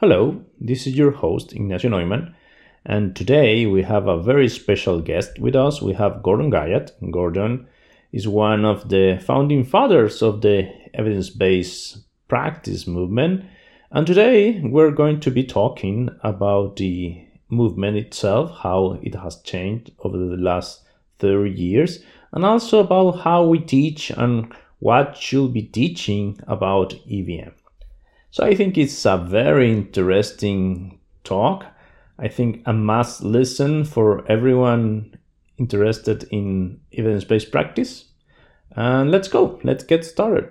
Hello, this is your host, Ignacio Neumann, and today we have a very special guest with us. We have Gordon Guyatt. Gordon is one of the founding fathers of the evidence based practice movement, and today we're going to be talking about the movement itself, how it has changed over the last 30 years, and also about how we teach and what should be teaching about EBM. So I think it's a very interesting talk. I think a must listen for everyone interested in evidence based practice. And let's go, let's get started.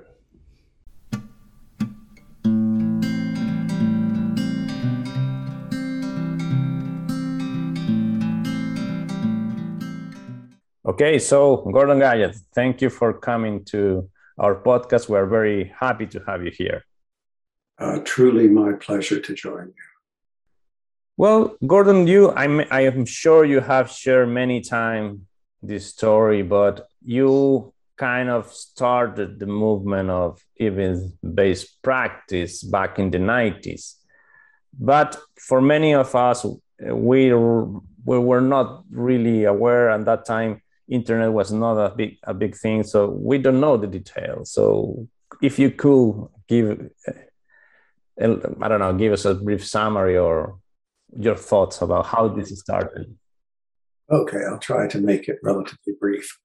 Okay, so Gordon Guyatt, thank you for coming to our podcast. We're very happy to have you here. Uh, truly my pleasure to join you. Well, Gordon, you, I'm, I am sure you have shared many times this story, but you kind of started the movement of evidence-based practice back in the 90s. But for many of us, we, we were not really aware at that time. Internet was not a big a big thing, so we don't know the details. So, if you could give I don't know, give us a brief summary or your thoughts about how this started. Okay, I'll try to make it relatively brief.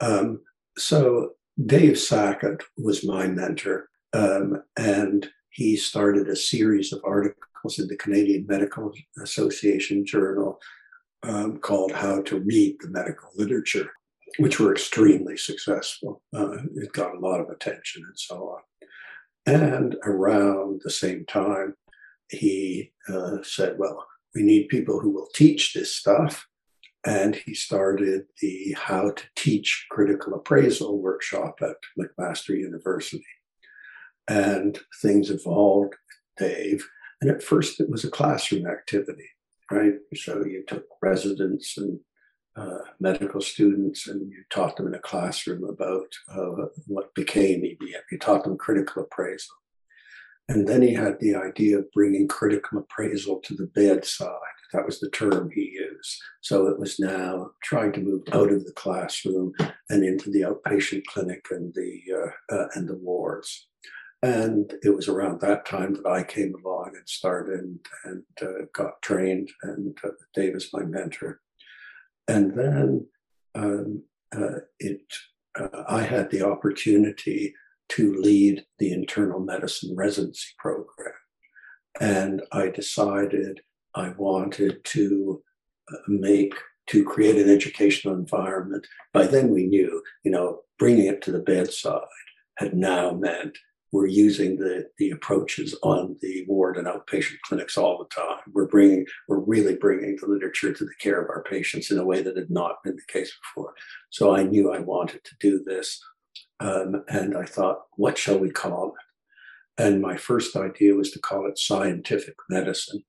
Um, so, Dave Sackett was my mentor, um, and he started a series of articles in the Canadian Medical Association Journal um, called How to Read the Medical Literature, which were extremely successful. Uh, it got a lot of attention and so on. And around the same time, he uh, said, Well, we need people who will teach this stuff. And he started the How to Teach Critical Appraisal workshop at McMaster University. And things evolved, Dave. And at first, it was a classroom activity, right? So you took residents and uh, medical students and you taught them in a classroom about uh, what became EBM. You taught them critical appraisal. And then he had the idea of bringing critical appraisal to the bedside. That was the term he used. So it was now trying to move out of the classroom and into the outpatient clinic and the uh, uh, and the wards. And it was around that time that I came along and started and, and uh, got trained. And Dave is my mentor. And then um, uh, it, uh, I had the opportunity to lead the internal medicine residency program. And I decided I wanted to uh, make, to create an educational environment. By then we knew, you know, bringing it to the bedside had now meant we're using the, the approaches on the ward and outpatient clinics all the time. We're bringing, we're really bringing the literature to the care of our patients in a way that had not been the case before. So I knew I wanted to do this. Um, and I thought, what shall we call it? And my first idea was to call it scientific medicine.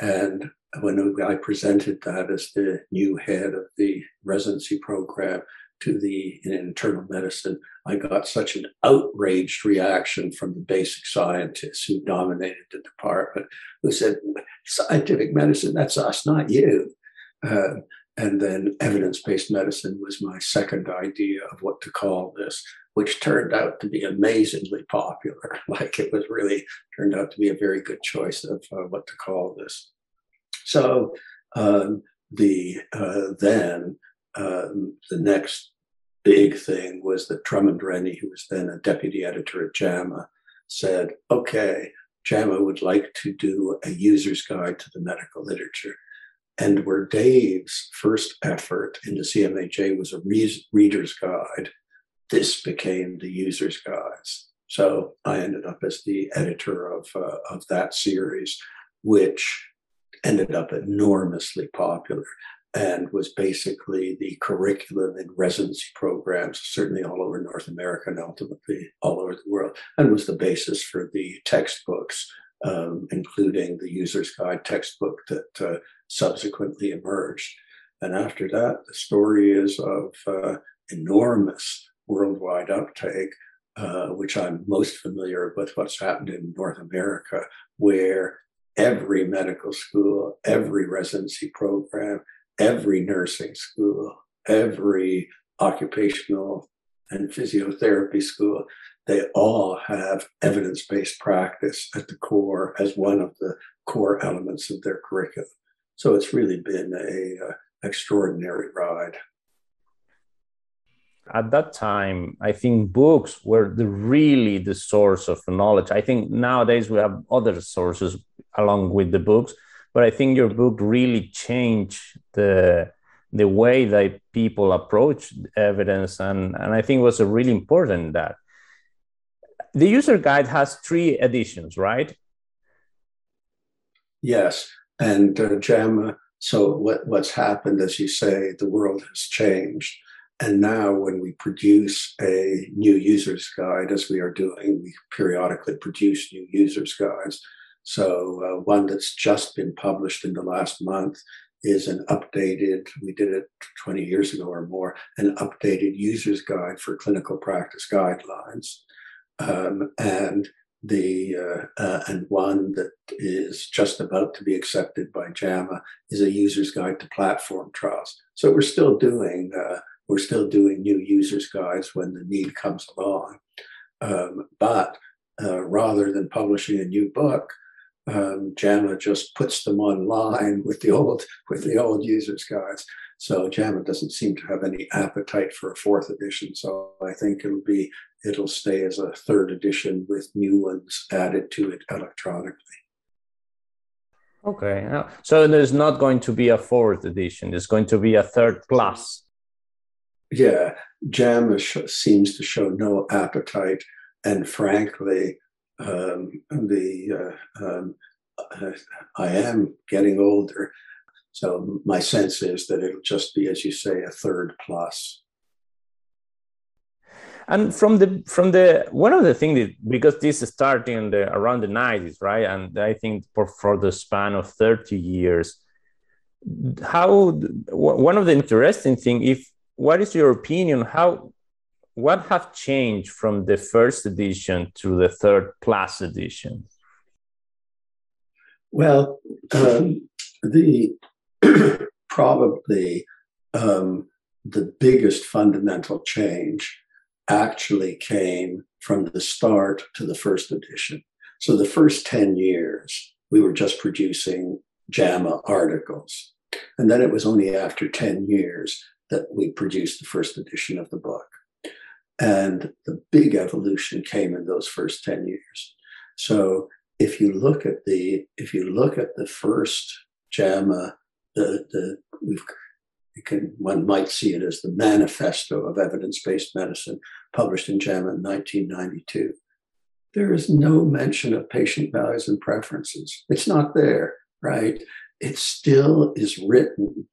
And when I presented that as the new head of the residency program, to the in internal medicine, I got such an outraged reaction from the basic scientists who dominated the department, who said, "Scientific medicine, that's us, not you." Uh, and then evidence-based medicine was my second idea of what to call this, which turned out to be amazingly popular. Like it was really turned out to be a very good choice of uh, what to call this. So um, the uh, then um, the next big thing was that Drummond Rennie, who was then a deputy editor at JAMA, said, okay, JAMA would like to do a user's guide to the medical literature. And where Dave's first effort into CMAJ was a re- reader's guide, this became the user's guides. So I ended up as the editor of, uh, of that series, which ended up enormously popular and was basically the curriculum in residency programs, certainly all over North America and ultimately all over the world, and was the basis for the textbooks, um, including the user's guide textbook that uh, subsequently emerged. And after that, the story is of uh, enormous worldwide uptake, uh, which I'm most familiar with what's happened in North America, where every medical school, every residency program, every nursing school, every occupational and physiotherapy school, they all have evidence based practice at the core as one of the core elements of their curriculum. So it's really been a uh, extraordinary ride. At that time, I think books were the, really the source of knowledge. I think nowadays we have other sources along with the books, but I think your book really changed the the way that people approach evidence, and and I think was a really important that the user guide has three editions, right? Yes, and uh, JAMA. So what, what's happened, as you say, the world has changed. And now, when we produce a new users guide, as we are doing, we periodically produce new users guides. So, uh, one that's just been published in the last month is an updated, we did it 20 years ago or more, an updated users guide for clinical practice guidelines. Um, and the uh, uh, and one that is just about to be accepted by JAMA is a user's guide to platform trials. So we're still doing uh, we're still doing new users guides when the need comes along, um, but uh, rather than publishing a new book, um, JAMA just puts them online with the old with the old users guides. So JAMA doesn't seem to have any appetite for a fourth edition. So I think it'll be it'll stay as a third edition with new ones added to it electronically. Okay, so there's not going to be a fourth edition. There's going to be a third plus. Yeah, JAMA seems to show no appetite, and frankly, um, the uh, um, I am getting older, so my sense is that it'll just be, as you say, a third plus. and from the from the one of the things because this is starting the, around the 90s right? And i think for, for the span of 30 years how one of the interesting thing if what is your opinion? How what have changed from the first edition to the third plus edition well um, the probably um, the biggest fundamental change actually came from the start to the first edition. So the first 10 years, we were just producing JAMA articles. And then it was only after 10 years that we produced the first edition of the book. And the big evolution came in those first 10 years. So if you look at the if you look at the first JAMA, the, the we've can, one might see it as the manifesto of evidence-based medicine published in JAMA in 1992. There is no mention of patient values and preferences. It's not there, right? It still is written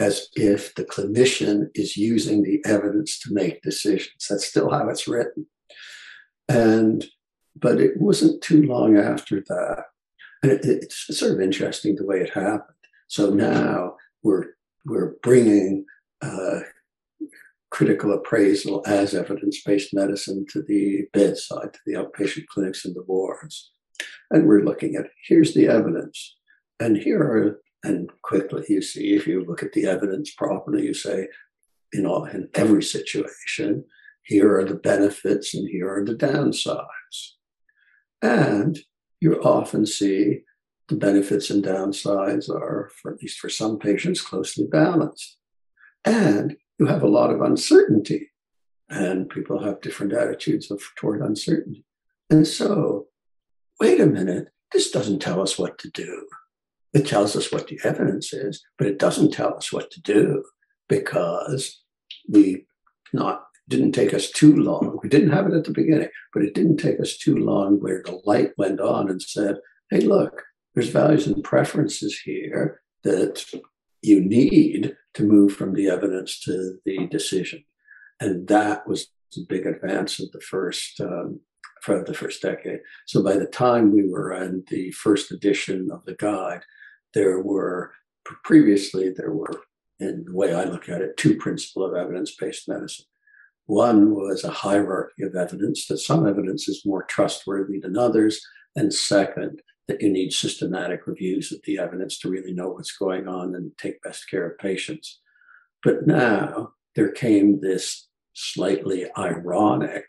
as if the clinician is using the evidence to make decisions. That's still how it's written. And but it wasn't too long after that. And it, it's sort of interesting the way it happened. So now we're we're bringing uh, critical appraisal as evidence-based medicine to the bedside, to the outpatient clinics and the wards. And we're looking at here's the evidence. And here are, and quickly you see, if you look at the evidence properly, you say, you know, in every situation, here are the benefits and here are the downsides. And you often see the benefits and downsides are, for at least for some patients, closely balanced. And you have a lot of uncertainty, and people have different attitudes of, toward uncertainty. And so, wait a minute, this doesn't tell us what to do. It tells us what the evidence is, but it doesn't tell us what to do because we not didn't take us too long. We didn't have it at the beginning, but it didn't take us too long where the light went on and said, hey, look, there's values and preferences here that you need to move from the evidence to the decision. And that was the big advance of the first um, for the first decade. So by the time we were in the first edition of the guide, there were previously there were, in the way I look at it, two principles of evidence-based medicine. One was a hierarchy of evidence that some evidence is more trustworthy than others, and second, that you need systematic reviews of the evidence to really know what's going on and take best care of patients. But now there came this slightly ironic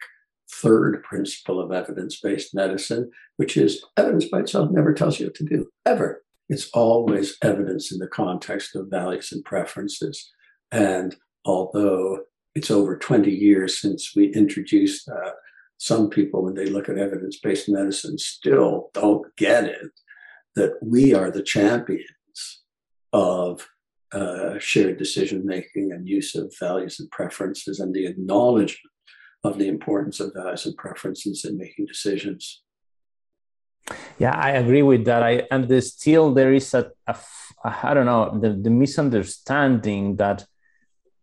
third principle of evidence based medicine, which is evidence by itself never tells you what to do, ever. It's always evidence in the context of values and preferences. And although it's over 20 years since we introduced that, some people, when they look at evidence based medicine, still don't get it that we are the champions of uh, shared decision making and use of values and preferences and the acknowledgement of the importance of values and preferences in making decisions. Yeah, I agree with that. I and still there is a, I don't know the, the misunderstanding that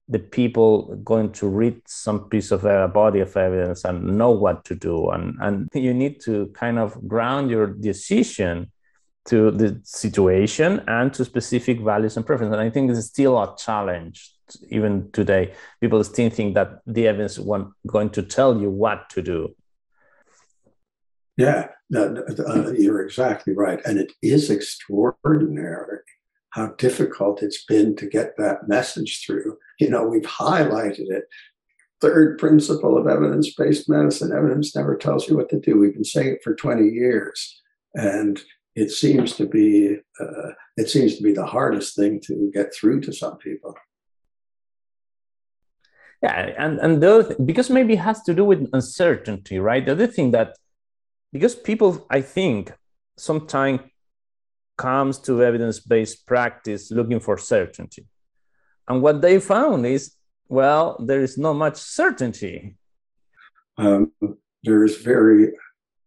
the people going to read some piece of a body of evidence and know what to do. And and you need to kind of ground your decision to the situation and to specific values and preferences. And i think is still a challenge even today. People still think that the evidence want going to tell you what to do. Yeah uh, you're exactly right and it is extraordinary how difficult it's been to get that message through. You know, we've highlighted it. Third principle of evidence based medicine evidence never tells you what to do. We've been saying it for 20 years. And it seems to be uh, it seems to be the hardest thing to get through to some people. Yeah, and and the other because maybe it has to do with uncertainty, right? The other thing that because people, I think, sometimes comes to evidence based practice looking for certainty. And what they found is well, there is not much certainty. Um, there is very,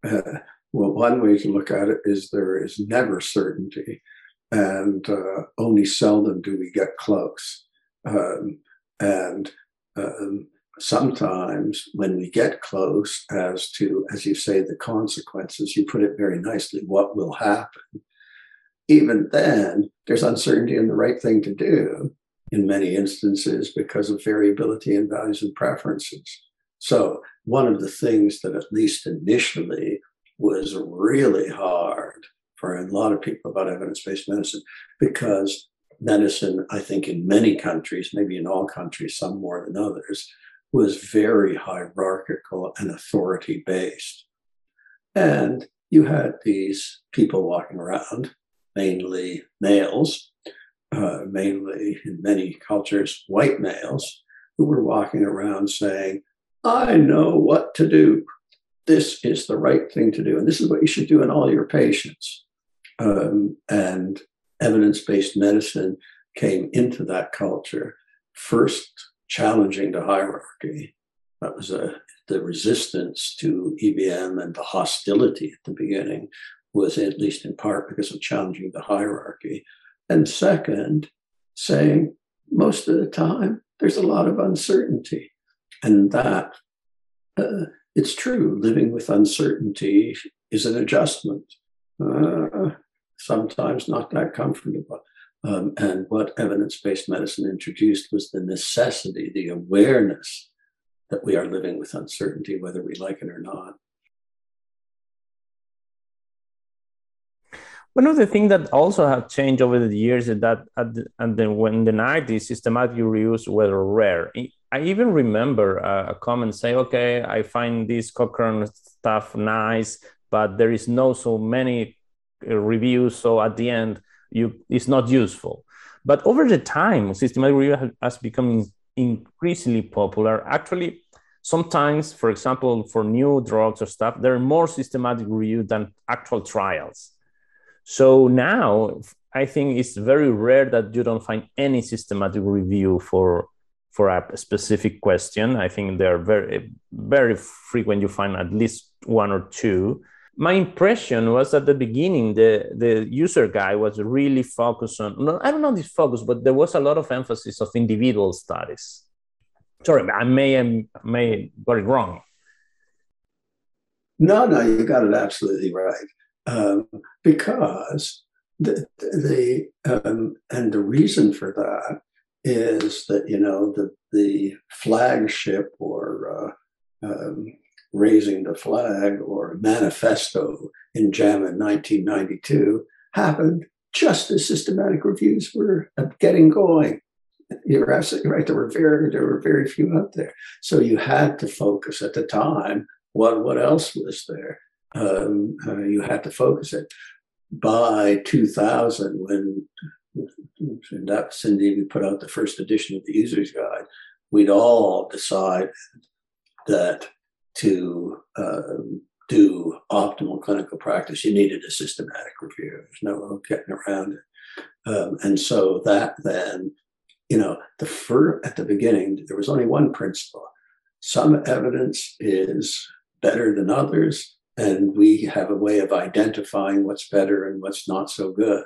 uh, well, one way to look at it is there is never certainty, and uh, only seldom do we get close. Um, and um, sometimes when we get close as to, as you say, the consequences, you put it very nicely, what will happen even then, there's uncertainty in the right thing to do in many instances because of variability in values and preferences. So, one of the things that, at least initially, was really hard for a lot of people about evidence based medicine because medicine, I think, in many countries, maybe in all countries, some more than others, was very hierarchical and authority based. And you had these people walking around mainly males, uh, mainly in many cultures, white males, who were walking around saying, I know what to do. This is the right thing to do. And this is what you should do in all your patients. Um, and evidence based medicine came into that culture, first challenging the hierarchy. That was a, the resistance to EBM and the hostility at the beginning was at least in part because of challenging the hierarchy. And second, saying most of the time there's a lot of uncertainty. And that uh, it's true, living with uncertainty is an adjustment, uh, sometimes not that comfortable. Um, and what evidence based medicine introduced was the necessity, the awareness that we are living with uncertainty, whether we like it or not. One of the things that also have changed over the years is that at the, at the, when the 90s, systematic reviews were rare. I even remember a, a comment say, okay, I find this Cochrane stuff nice, but there is no so many uh, reviews. So at the end, you it's not useful. But over the time, systematic review has become increasingly popular. Actually, sometimes, for example, for new drugs or stuff, there are more systematic review than actual trials. So now I think it's very rare that you don't find any systematic review for for a specific question. I think they're very very frequent. You find at least one or two. My impression was at the beginning the the user guide was really focused on. I don't know this focus, but there was a lot of emphasis of individual studies. Sorry, I may I may got it wrong. No, no, you got it absolutely right um, because the, the um, and the reason for that is that you know the the flagship or uh, um, raising the flag or manifesto in JAMA in 1992 happened just as systematic reviews were getting going. You're absolutely right. There were very there were very few out there. So you had to focus at the time. What what else was there? Um, uh, you had to focus it. By 2000, when that Cindy we put out the first edition of the User's Guide, we'd all decided that to um, do optimal clinical practice, you needed a systematic review. There's no getting around it. Um, and so that then, you know, the first, at the beginning, there was only one principle. Some evidence is better than others, and we have a way of identifying what's better and what's not so good.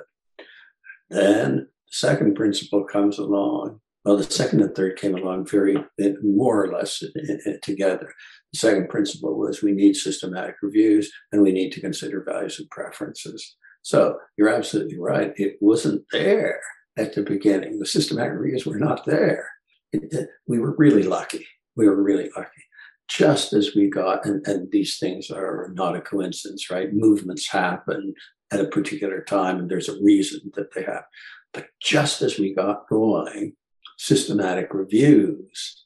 Then the second principle comes along. Well, the second and third came along very more or less together. The second principle was we need systematic reviews and we need to consider values and preferences. So you're absolutely right. It wasn't there at the beginning. The systematic reviews were not there. It, we were really lucky. We were really lucky. Just as we got, and, and these things are not a coincidence, right? Movements happen at a particular time and there's a reason that they happen. But just as we got going, systematic reviews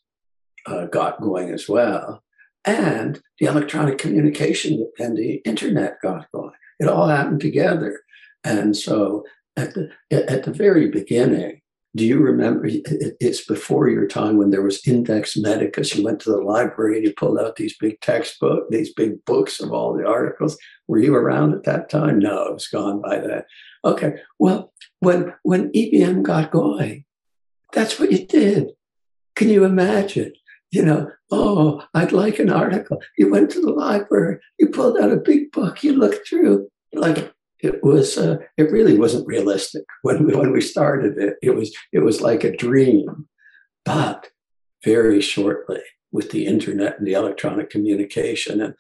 uh, got going as well and the electronic communication and the internet got going. It all happened together. And so at the at the very beginning, do you remember? It's before your time when there was Index Medicus. You went to the library and you pulled out these big textbook, these big books of all the articles. Were you around at that time? No, it was gone by then. Okay. Well, when when EBM got going, that's what you did. Can you imagine? You know, oh, I'd like an article. You went to the library, you pulled out a big book, you looked through, like it was, uh, it really wasn't realistic when we, when we started it. It was, it was like a dream. But very shortly, with the internet and the electronic communication, and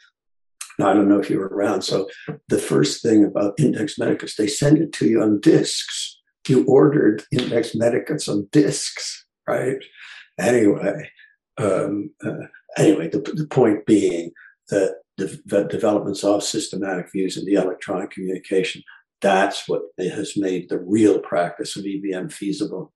I don't know if you were around. So the first thing about Index Medicus, they send it to you on discs. You ordered Index Medicus on discs, right? Anyway, um, uh, anyway, the, the, point being that the, the, developments of systematic views in the electronic communication, that's what has made the real practice of EBM feasible.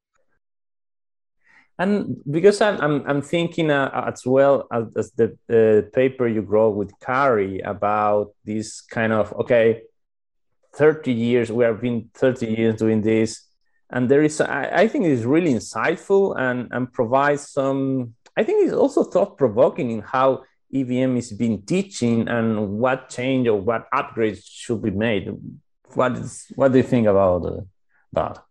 And because I'm, I'm, I'm thinking uh, as well as, as the uh, paper you wrote with Kari about this kind of, okay, 30 years, we have been 30 years doing this. And there is, I, I think it is really insightful and, and provides some I think it's also thought provoking in how EBM is being teaching and what change or what upgrades should be made. What is what do you think about uh, that?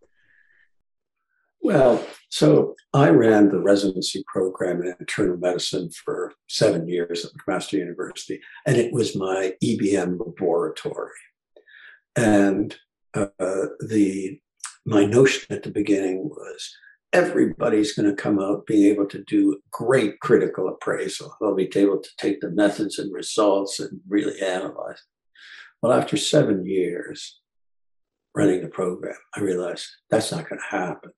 Well, so I ran the residency program in internal medicine for seven years at McMaster University, and it was my EBM laboratory. And uh, the my notion at the beginning was everybody's going to come out being able to do great critical appraisal. They'll be able to take the methods and results and really analyze. Well, after seven years running the program, I realized that's not going to happen.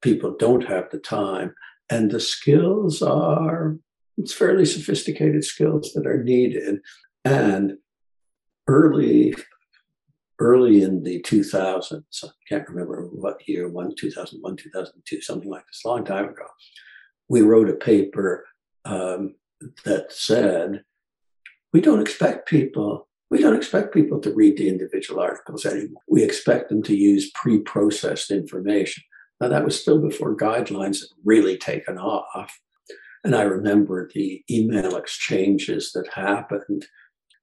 People don't have the time, and the skills are it's fairly sophisticated skills that are needed. And early early in the 2000s, I can't remember what year, one, 2001, 2002, something like this, long time ago, we wrote a paper um, that said, we don't expect people, we don't expect people to read the individual articles anymore. We expect them to use pre-processed information. Now that was still before guidelines had really taken off. And I remember the email exchanges that happened.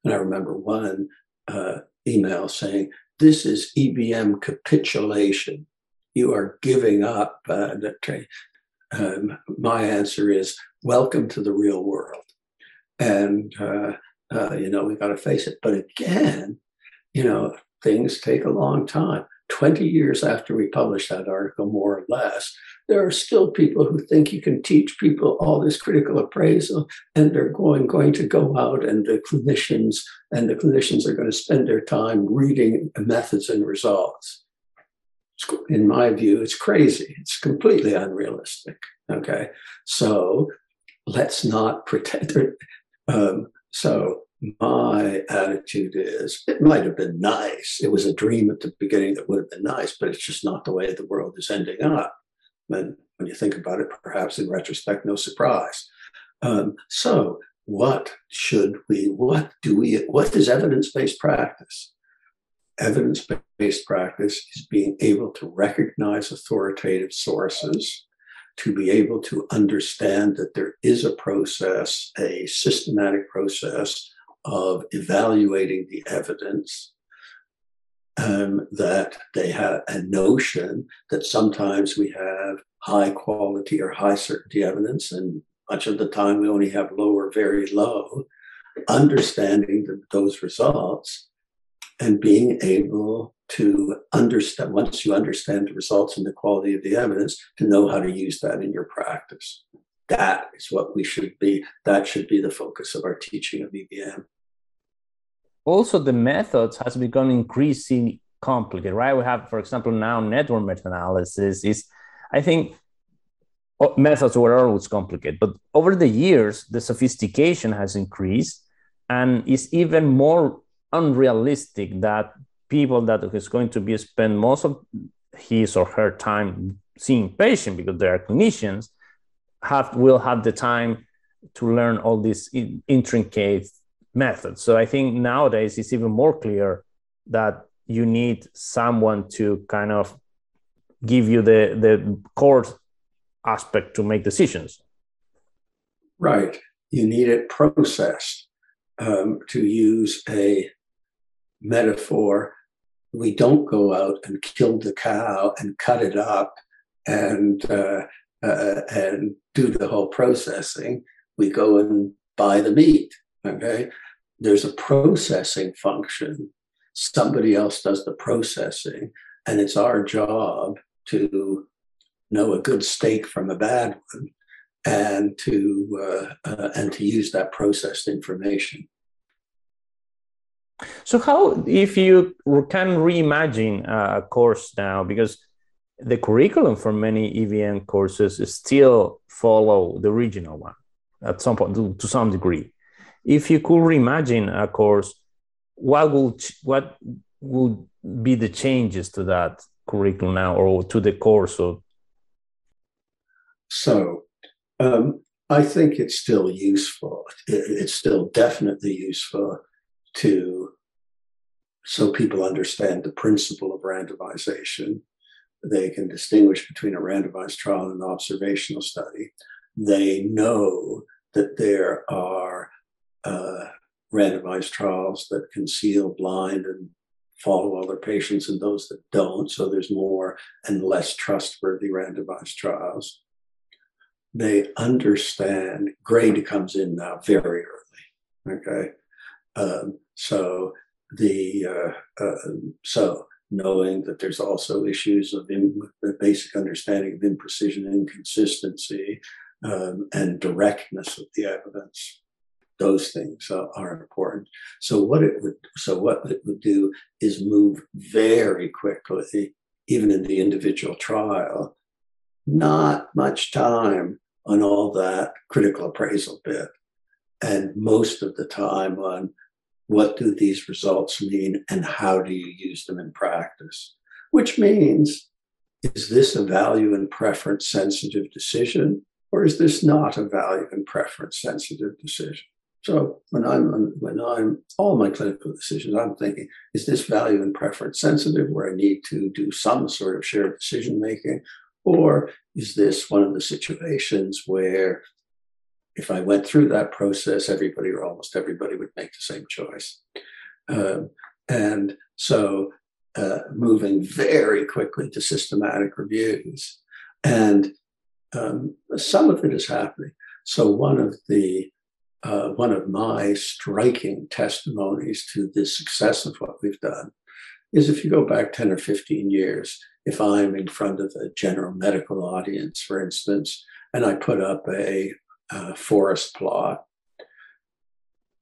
And I remember one uh, email saying, This is EBM capitulation. You are giving up. Uh, um, my answer is, Welcome to the real world. And, uh, uh, you know, we got to face it. But again, you know, things take a long time. 20 years after we published that article, more or less, there are still people who think you can teach people all this critical appraisal and they're going, going to go out and the clinicians and the clinicians are going to spend their time reading methods and results. In my view, it's crazy. It's completely unrealistic. Okay. So let's not pretend. Um, so my attitude is it might have been nice. It was a dream at the beginning that would have been nice, but it's just not the way the world is ending up. And when you think about it, perhaps in retrospect, no surprise. Um, so, what should we, what do we, what is evidence based practice? Evidence based practice is being able to recognize authoritative sources, to be able to understand that there is a process, a systematic process of evaluating the evidence, um, that they have a notion that sometimes we have high quality or high certainty evidence, and much of the time we only have low or very low. Understanding the, those results and being able to understand, once you understand the results and the quality of the evidence, to know how to use that in your practice. That is what we should be, that should be the focus of our teaching of EBM also the methods has become increasingly complicated, right? We have, for example, now network meta-analysis is, I think, methods were always complicated, but over the years, the sophistication has increased and is even more unrealistic that people that is going to be spend most of his or her time seeing patient because they are clinicians have will have the time to learn all these intricate method. So I think nowadays it's even more clear that you need someone to kind of give you the the core aspect to make decisions. Right. You need it processed. Um, to use a metaphor, we don't go out and kill the cow and cut it up and uh, uh, and do the whole processing. We go and buy the meat Okay. There's a processing function. Somebody else does the processing, and it's our job to know a good steak from a bad one and to uh, uh, and to use that processed information. So, how if you can reimagine a course now, because the curriculum for many EBM courses still follow the original one at some point to, to some degree if you could reimagine a course, what would what would be the changes to that curriculum now or to the course of? So, um, I think it's still useful. It's still definitely useful to so people understand the principle of randomization. They can distinguish between a randomized trial and an observational study. They know that there are uh, randomized trials that conceal blind and follow other patients and those that don't. So there's more and less trustworthy randomized trials. They understand grade comes in now very early. Okay. Um, so the uh, uh, so knowing that there's also issues of in, basic understanding of imprecision, inconsistency, um, and directness of the evidence those things are important. So what it would so what it would do is move very quickly, even in the individual trial, not much time on all that critical appraisal bit, and most of the time on what do these results mean and how do you use them in practice, which means is this a value and preference sensitive decision or is this not a value and preference sensitive decision? So when I'm when I'm all my clinical decisions, I'm thinking, is this value and preference sensitive where I need to do some sort of shared decision making? Or is this one of the situations where if I went through that process, everybody or almost everybody would make the same choice? Um, and so uh, moving very quickly to systematic reviews. And um, some of it is happening. So one of the uh, one of my striking testimonies to the success of what we've done is if you go back 10 or 15 years, if I'm in front of a general medical audience, for instance, and I put up a, a forest plot,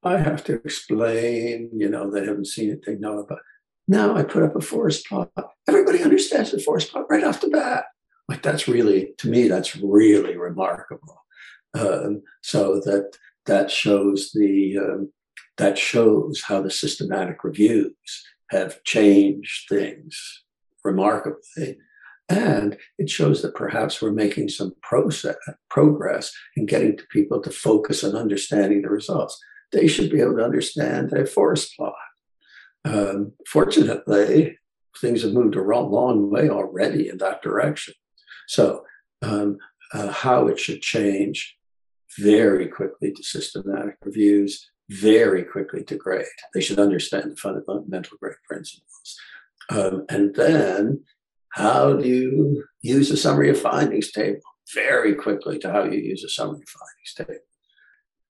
I have to explain, you know, they haven't seen it, they know about. it. Now I put up a forest plot. Everybody understands the forest plot right off the bat. Like that's really, to me, that's really remarkable. Um, so that that shows the um, that shows how the systematic reviews have changed things remarkably. And it shows that perhaps we're making some process, progress in getting to people to focus on understanding the results. They should be able to understand a forest plot. Um, fortunately, things have moved a long way already in that direction. So, um, uh, how it should change very quickly to systematic reviews, very quickly to grade. They should understand the fundamental grade principles. Um, and then, how do you use a summary of findings table? Very quickly to how you use a summary of findings table.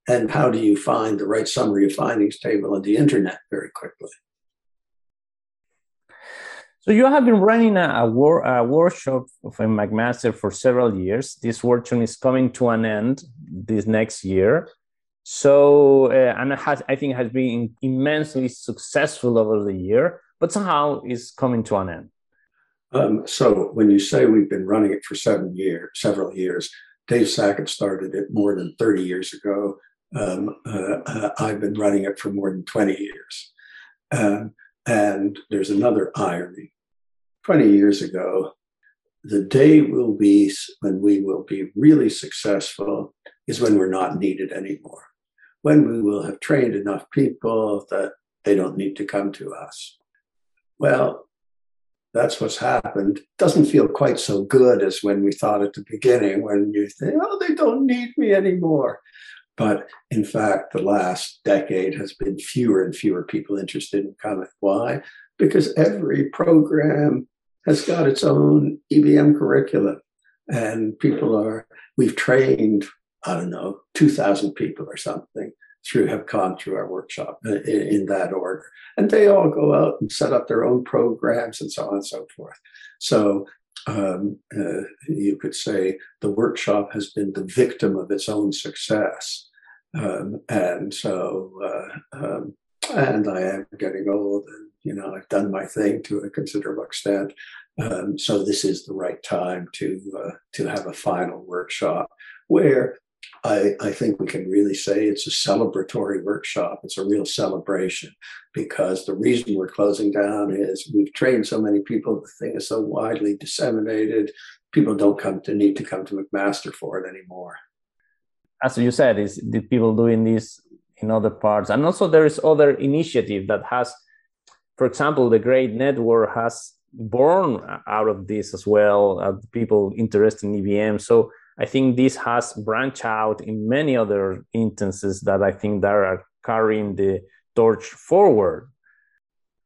And how do you find the right summary of findings table on the internet very quickly? So you have been running a, a, a workshop of a McMaster for several years. This workshop is coming to an end this next year. So uh, and has, I think has been immensely successful over the year, but somehow is coming to an end. Um, so when you say we've been running it for seven years, several years, Dave Sackett started it more than 30 years ago. Um, uh, uh, I've been running it for more than 20 years. Um, and there's another irony. 20 years ago, the day will be when we will be really successful is when we're not needed anymore, when we will have trained enough people that they don't need to come to us. Well, that's what's happened. Doesn't feel quite so good as when we thought at the beginning, when you think, oh, they don't need me anymore. But in fact, the last decade has been fewer and fewer people interested in coming. Why? Because every program has got its own EBM curriculum. And people are, we've trained, I don't know, 2,000 people or something through, have come through our workshop in, in that order. And they all go out and set up their own programs and so on and so forth. So um, uh, you could say the workshop has been the victim of its own success. Um, and so, uh, um, and I am getting old, and you know, I've done my thing to a considerable extent. Um, so this is the right time to uh, to have a final workshop where I, I, think we can really say it's a celebratory workshop. It's a real celebration because the reason we're closing down is we've trained so many people. The thing is so widely disseminated. People don't come to need to come to McMaster for it anymore as you said, is the people doing this in other parts, and also there is other initiative that has, for example, the GRADE Network has born out of this as well. Uh, people interested in EBM, so I think this has branched out in many other instances that I think that are carrying the torch forward.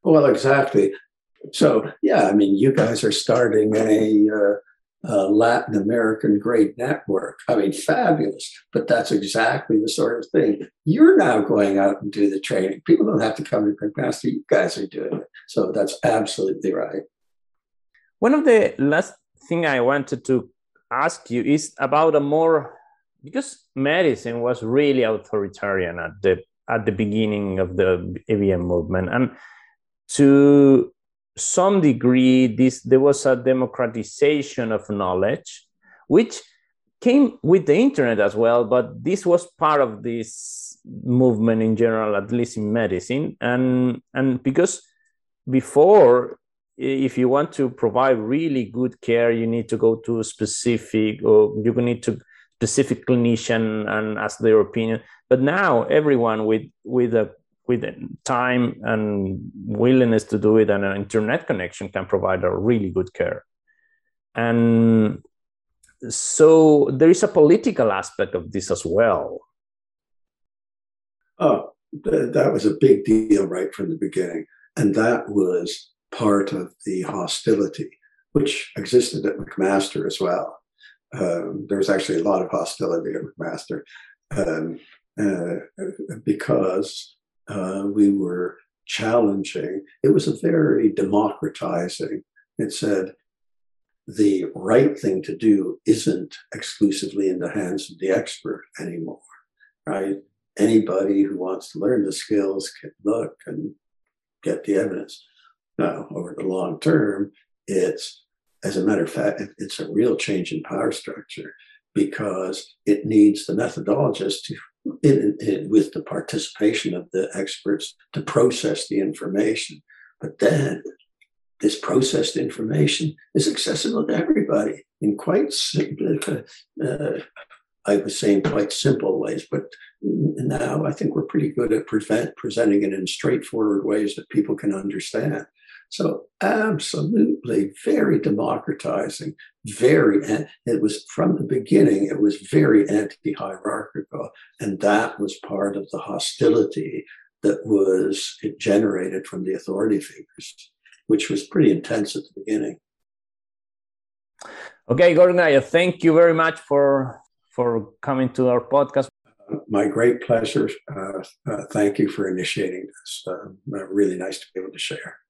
Well, exactly. So yeah, I mean, you guys are starting a. Uh uh, Latin American GRADE network. I mean, fabulous. But that's exactly the sort of thing. You're now going out and do the training. People don't have to come to McMaster. You guys are doing it. So that's absolutely right. One of the last thing I wanted to ask you is about a more because medicine was really authoritarian at the at the beginning of the EBM movement and to some degree this there was a democratization of knowledge which came with the internet as well but this was part of this movement in general at least in medicine. And and because before if you want to provide really good care you need to go to a specific or you need to specific clinician and ask their opinion. But now everyone with with a with time and willingness to do it and an internet connection can provide a really good care. And so there is a political aspect of this as well. Oh th- that was a big deal right from the beginning. And that was part of the hostility which existed at mcmaster as well. Um, there was actually a lot of hostility at mcmaster. Um, uh, because uh, we were challenging. It was a very democratizing. It said the right thing to do isn't exclusively in the hands of the expert anymore, right? Anybody who wants to learn the skills can look and get the evidence. Now, over the long term, it's, as a matter of fact, it's a real change in power structure because it needs the methodologist to in, in, with the participation of the experts to process the information. But then this processed information is accessible to everybody in quite simple, uh, I was saying quite simple ways, but now I think we're pretty good at prevent, presenting it in straightforward ways that people can understand. So absolutely very democratizing, very, it was from the beginning, it was very anti-hierarchical. And that was part of the hostility that was generated from the authority figures, which was pretty intense at the beginning. Okay, Gordon Guyatt, thank you very much for for coming to our podcast. My great pleasure. Uh, uh, thank you for initiating this. Uh, really nice to be able to share.